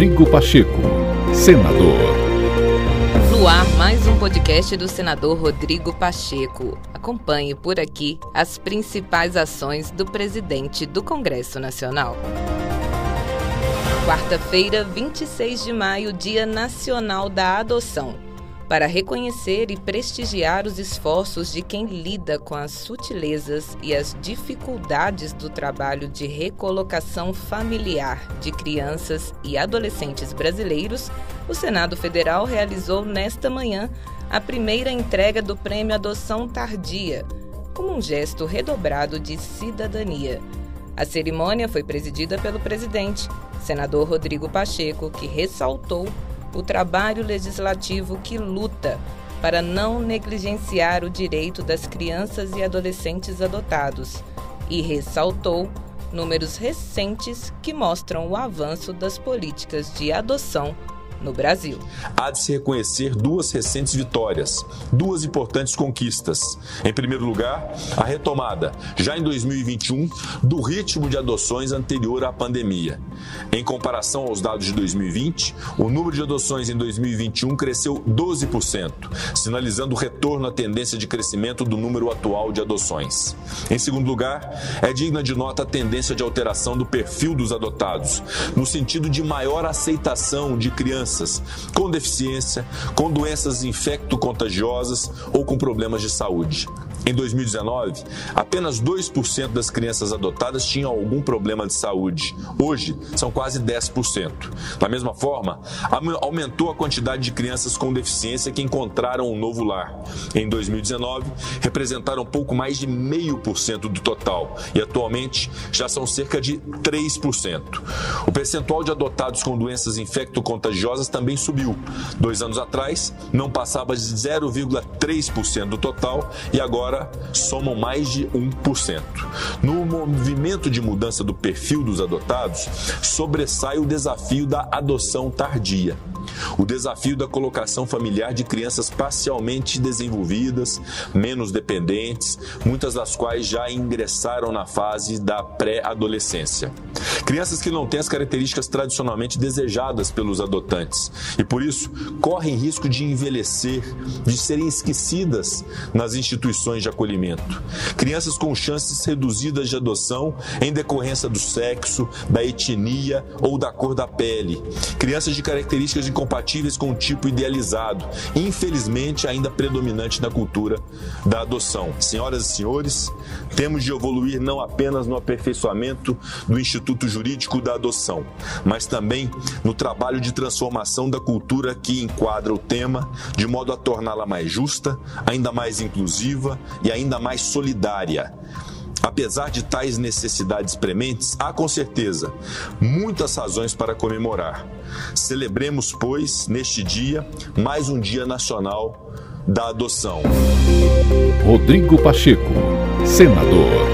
Rodrigo Pacheco, senador. No ar, mais um podcast do senador Rodrigo Pacheco. Acompanhe por aqui as principais ações do presidente do Congresso Nacional. Quarta-feira, 26 de maio, Dia Nacional da Adoção para reconhecer e prestigiar os esforços de quem lida com as sutilezas e as dificuldades do trabalho de recolocação familiar de crianças e adolescentes brasileiros, o Senado Federal realizou nesta manhã a primeira entrega do Prêmio Adoção Tardia, como um gesto redobrado de cidadania. A cerimônia foi presidida pelo presidente, senador Rodrigo Pacheco, que ressaltou o trabalho legislativo que luta para não negligenciar o direito das crianças e adolescentes adotados e ressaltou números recentes que mostram o avanço das políticas de adoção no Brasil. Há de se reconhecer duas recentes vitórias, duas importantes conquistas. Em primeiro lugar, a retomada, já em 2021, do ritmo de adoções anterior à pandemia. Em comparação aos dados de 2020, o número de adoções em 2021 cresceu 12%, sinalizando o retorno à tendência de crescimento do número atual de adoções. Em segundo lugar, é digna de nota a tendência de alteração do perfil dos adotados, no sentido de maior aceitação de crianças crianças com deficiência, com doenças infecto-contagiosas ou com problemas de saúde. Em 2019, apenas 2% das crianças adotadas tinham algum problema de saúde. Hoje, são quase 10%. Da mesma forma, aumentou a quantidade de crianças com deficiência que encontraram um novo lar. Em 2019, representaram pouco mais de 0,5% do total e atualmente já são cerca de 3%. O percentual de adotados com doenças infecto-contagiosas também subiu. Dois anos atrás, não passava de 0,3% do total e agora somam mais de 1%. No movimento de mudança do perfil dos adotados, sobressai o desafio da adoção tardia. O desafio da colocação familiar de crianças parcialmente desenvolvidas, menos dependentes, muitas das quais já ingressaram na fase da pré-adolescência. Crianças que não têm as características tradicionalmente desejadas pelos adotantes e, por isso, correm risco de envelhecer, de serem esquecidas nas instituições de acolhimento. Crianças com chances reduzidas de adoção em decorrência do sexo, da etnia ou da cor da pele. Crianças de características incompatíveis com o tipo idealizado, infelizmente ainda predominante na cultura da adoção. Senhoras e senhores, temos de evoluir não apenas no aperfeiçoamento do Instituto Jurídico da Adoção, mas também no trabalho de transformação da cultura que enquadra o tema, de modo a torná-la mais justa, ainda mais inclusiva e ainda mais solidária. Apesar de tais necessidades prementes, há com certeza muitas razões para comemorar. Celebremos, pois, neste dia, mais um Dia Nacional da Adoção. Rodrigo Pacheco, senador.